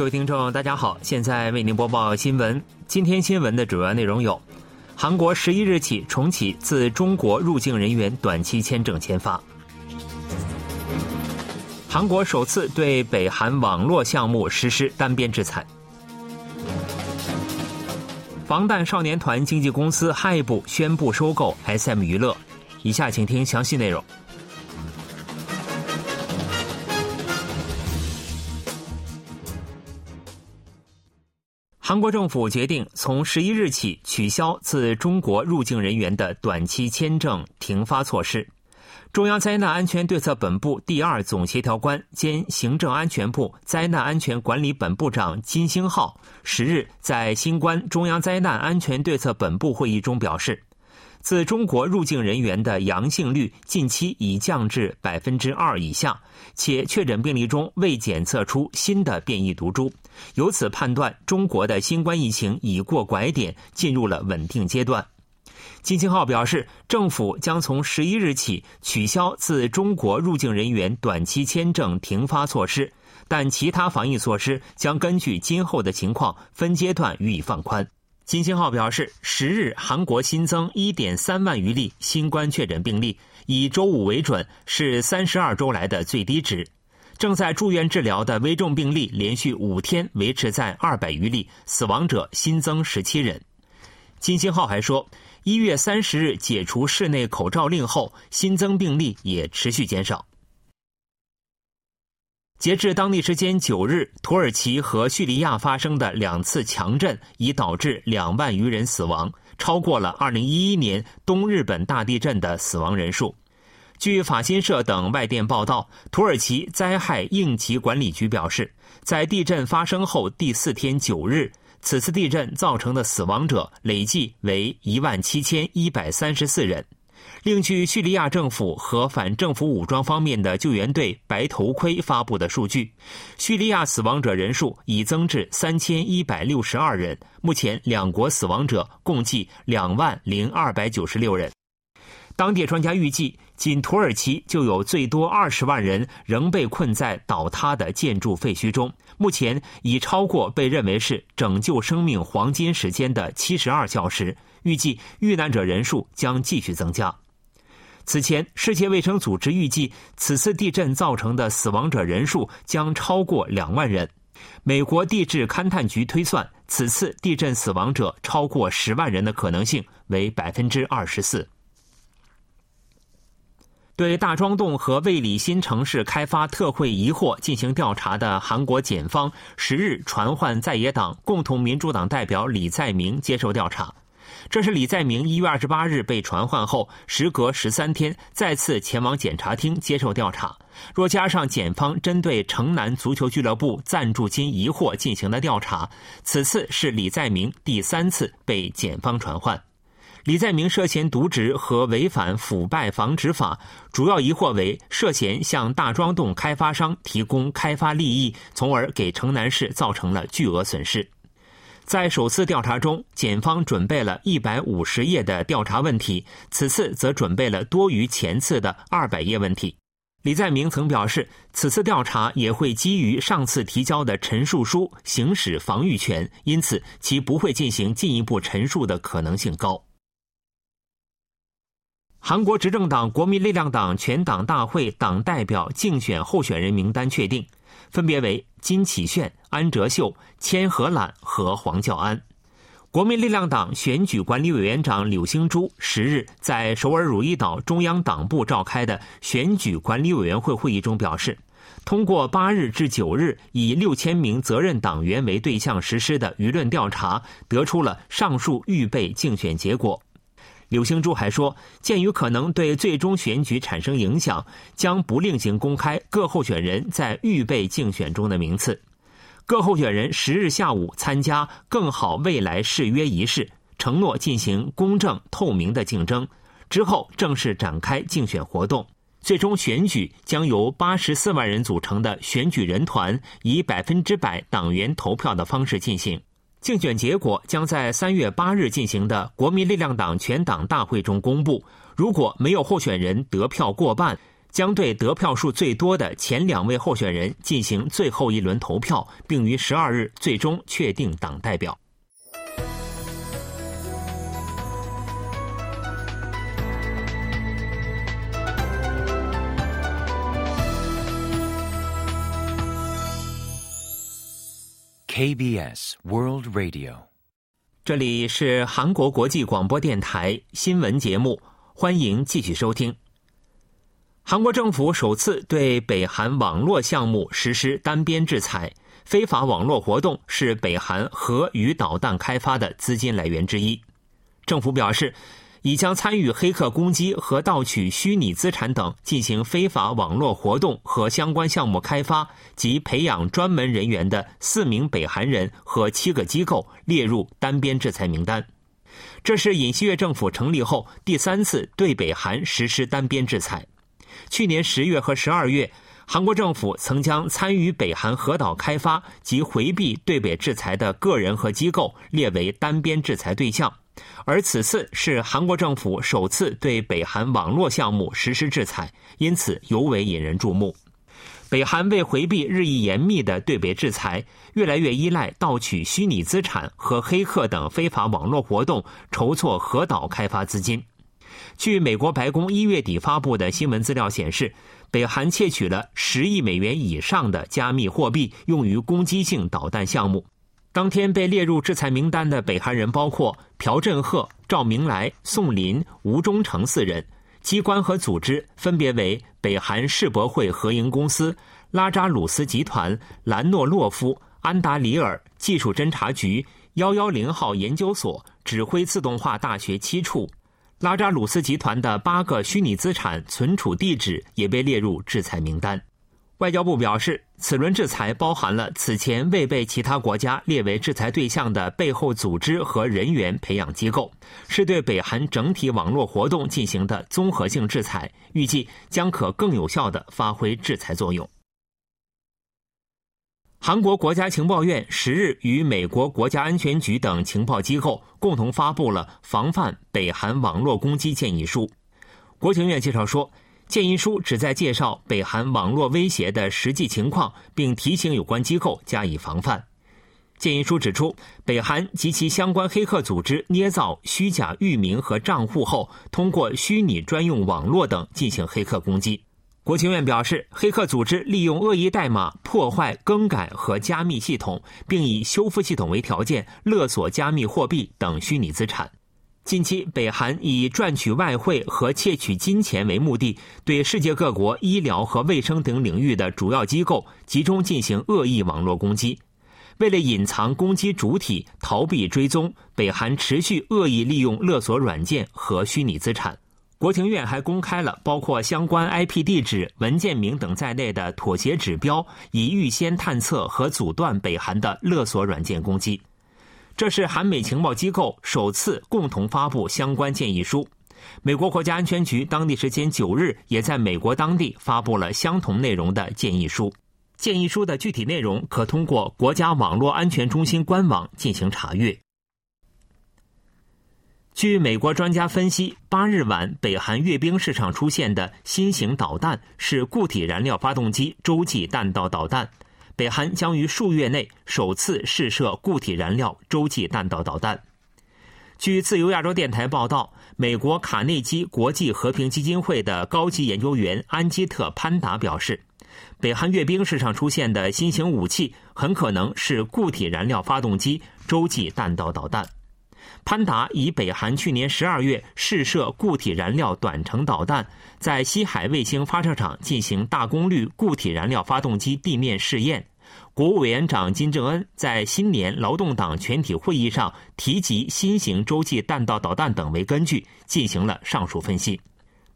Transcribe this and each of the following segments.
各位听众，大家好，现在为您播报新闻。今天新闻的主要内容有：韩国十一日起重启自中国入境人员短期签证签发；韩国首次对北韩网络项目实施单边制裁；防弹少年团经纪公司 HYBE 宣布收购 SM 娱乐。以下请听详细内容。韩国政府决定从十一日起取消自中国入境人员的短期签证停发措施。中央灾难安全对策本部第二总协调官兼行政安全部灾难安全管理本部长金星浩十日在新冠中央灾难安全对策本部会议中表示。自中国入境人员的阳性率近期已降至百分之二以下，且确诊病例中未检测出新的变异毒株，由此判断中国的新冠疫情已过拐点，进入了稳定阶段。金星浩表示，政府将从十一日起取消自中国入境人员短期签证停发措施，但其他防疫措施将根据今后的情况分阶段予以放宽。金星浩表示，十日韩国新增一点三万余例新冠确诊病例，以周五为准，是三十二周来的最低值。正在住院治疗的危重病例连续五天维持在二百余例，死亡者新增十七人。金星浩还说，一月三十日解除室内口罩令后，新增病例也持续减少。截至当地时间九日，土耳其和叙利亚发生的两次强震已导致两万余人死亡，超过了二零一一年东日本大地震的死亡人数。据法新社等外电报道，土耳其灾害应急管理局表示，在地震发生后第四天九日，此次地震造成的死亡者累计为一万七千一百三十四人。另据叙利亚政府和反政府武装方面的救援队“白头盔”发布的数据，叙利亚死亡者人数已增至三千一百六十二人。目前，两国死亡者共计两万零二百九十六人。当地专家预计，仅土耳其就有最多二十万人仍被困在倒塌的建筑废墟中。目前已超过被认为是拯救生命黄金时间的七十二小时。预计遇难者人数将继续增加。此前，世界卫生组织预计此次地震造成的死亡者人数将超过两万人。美国地质勘探局推算，此次地震死亡者超过十万人的可能性为百分之二十四。对大庄洞和卫理新城市开发特惠疑惑进行调查的韩国检方十日传唤在野党共同民主党代表李在明接受调查。这是李在明一月二十八日被传唤后，时隔十三天再次前往检察厅接受调查。若加上检方针对城南足球俱乐部赞助金疑惑进行的调查，此次是李在明第三次被检方传唤。李在明涉嫌渎职和违反腐败防止法，主要疑惑为涉嫌向大庄洞开发商提供开发利益，从而给城南市造成了巨额损失。在首次调查中，检方准备了一百五十页的调查问题，此次则准备了多于前次的二百页问题。李在明曾表示，此次调查也会基于上次提交的陈述书行使防御权，因此其不会进行进一步陈述的可能性高。韩国执政党国民力量党全党大会党代表竞选候选人名单确定。分别为金启炫、安哲秀、千和揽和黄教安。国民力量党选举管理委员长柳兴洙十日在首尔汝矣岛中央党部召开的选举管理委员会会议中表示，通过八日至九日以六千名责任党员为对象实施的舆论调查，得出了上述预备竞选结果。柳兴珠还说，鉴于可能对最终选举产生影响，将不另行公开各候选人在预备竞选中的名次。各候选人十日下午参加“更好未来”誓约仪式，承诺进行公正透明的竞争，之后正式展开竞选活动。最终选举将由八十四万人组成的选举人团以百分之百党员投票的方式进行。竞选结果将在三月八日进行的国民力量党全党大会中公布。如果没有候选人得票过半，将对得票数最多的前两位候选人进行最后一轮投票，并于十二日最终确定党代表。KBS World Radio，这里是韩国国际广播电台新闻节目，欢迎继续收听。韩国政府首次对北韩网络项目实施单边制裁，非法网络活动是北韩核与导弹开发的资金来源之一。政府表示，已将参与黑客攻击和盗取虚拟资产等进行非法网络活动和相关项目开发及培养专门人员的四名北韩人和七个机构列入单边制裁名单。这是尹锡悦政府成立后第三次对北韩实施单边制裁。去年十月和十二月，韩国政府曾将参与北韩核岛开发及回避对北制裁的个人和机构列为单边制裁对象，而此次是韩国政府首次对北韩网络项目实施制裁，因此尤为引人注目。北韩为回避日益严密的对北制裁，越来越依赖盗取虚拟资产和黑客等非法网络活动筹措核岛开发资金。据美国白宫一月底发布的新闻资料显示，北韩窃取了十亿美元以上的加密货币，用于攻击性导弹项目。当天被列入制裁名单的北韩人包括朴振赫、赵明来、宋林、吴忠诚四人，机关和组织分别为北韩世博会合营公司、拉扎鲁斯集团、兰诺洛夫、安达里尔技术侦察局、幺幺零号研究所、指挥自动化大学七处。拉扎鲁斯集团的八个虚拟资产存储地址也被列入制裁名单。外交部表示，此轮制裁包含了此前未被其他国家列为制裁对象的背后组织和人员培养机构，是对北韩整体网络活动进行的综合性制裁，预计将可更有效地发挥制裁作用。韩国国家情报院十日与美国国家安全局等情报机构共同发布了防范北韩网络攻击建议书。国情院介绍说，建议书旨在介绍北韩网络威胁的实际情况，并提醒有关机构加以防范。建议书指出，北韩及其相关黑客组织捏造虚假域名和账户后，通过虚拟专用网络等进行黑客攻击。国情院表示，黑客组织利用恶意代码破坏、更改和加密系统，并以修复系统为条件勒索加密货币等虚拟资产。近期，北韩以赚取外汇和窃取金钱为目的，对世界各国医疗和卫生等领域的主要机构集中进行恶意网络攻击。为了隐藏攻击主体、逃避追踪，北韩持续恶意利用勒索软件和虚拟资产。国情院还公开了包括相关 IP 地址、文件名等在内的妥协指标，以预先探测和阻断北韩的勒索软件攻击。这是韩美情报机构首次共同发布相关建议书。美国国家安全局当地时间九日也在美国当地发布了相同内容的建议书。建议书的具体内容可通过国家网络安全中心官网进行查阅。据美国专家分析，八日晚北韩阅兵式上出现的新型导弹是固体燃料发动机洲际弹道导弹。北韩将于数月内首次试射固体燃料洲际弹道导弹。据自由亚洲电台报道，美国卡内基国际和平基金会的高级研究员安基特·潘达表示，北韩阅兵式上出现的新型武器很可能是固体燃料发动机洲际弹道导弹。潘达以北韩去年十二月试射固体燃料短程导弹，在西海卫星发射场进行大功率固体燃料发动机地面试验。国务委员长金正恩在新年劳动党全体会议上提及新型洲际弹道导弹等为根据，进行了上述分析。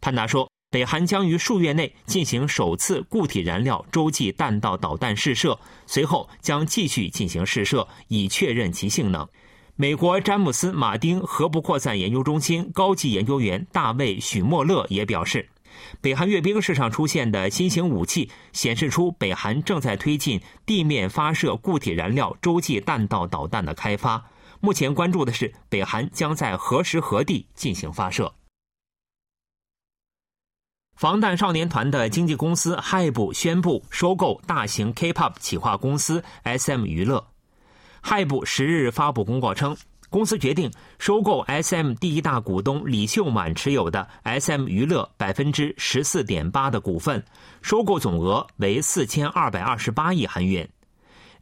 潘达说，北韩将于数月内进行首次固体燃料洲际弹道导弹试射，随后将继续进行试射，以确认其性能。美国詹姆斯·马丁核不扩散研究中心高级研究员大卫·许莫勒也表示，北韩阅兵式上出现的新型武器显示出北韩正在推进地面发射固体燃料洲际弹道导弹的开发。目前关注的是北韩将在何时何地进行发射。防弹少年团的经纪公司 HYBE 宣布收购大型 K-pop 企划公司 SM 娱乐。HYBE 十日发布公告称，公司决定收购 SM 第一大股东李秀满持有的 SM 娱乐百分之十四点八的股份，收购总额为四千二百二十八亿韩元。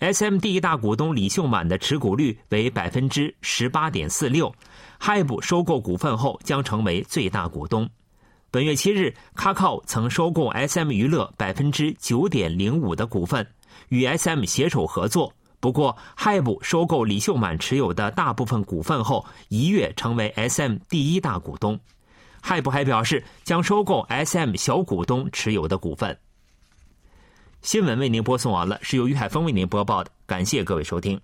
SM 第一大股东李秀满的持股率为百分之十八点四六，HYBE 收购股份后将成为最大股东。本月七日 k a k o 曾收购 SM 娱乐百分之九点零五的股份，与 SM 携手合作。不过，HYBE 收购李秀满持有的大部分股份后，一跃成为 SM 第一大股东。HYBE 还表示将收购 SM 小股东持有的股份。新闻为您播送完了，是由于海峰为您播报的，感谢各位收听。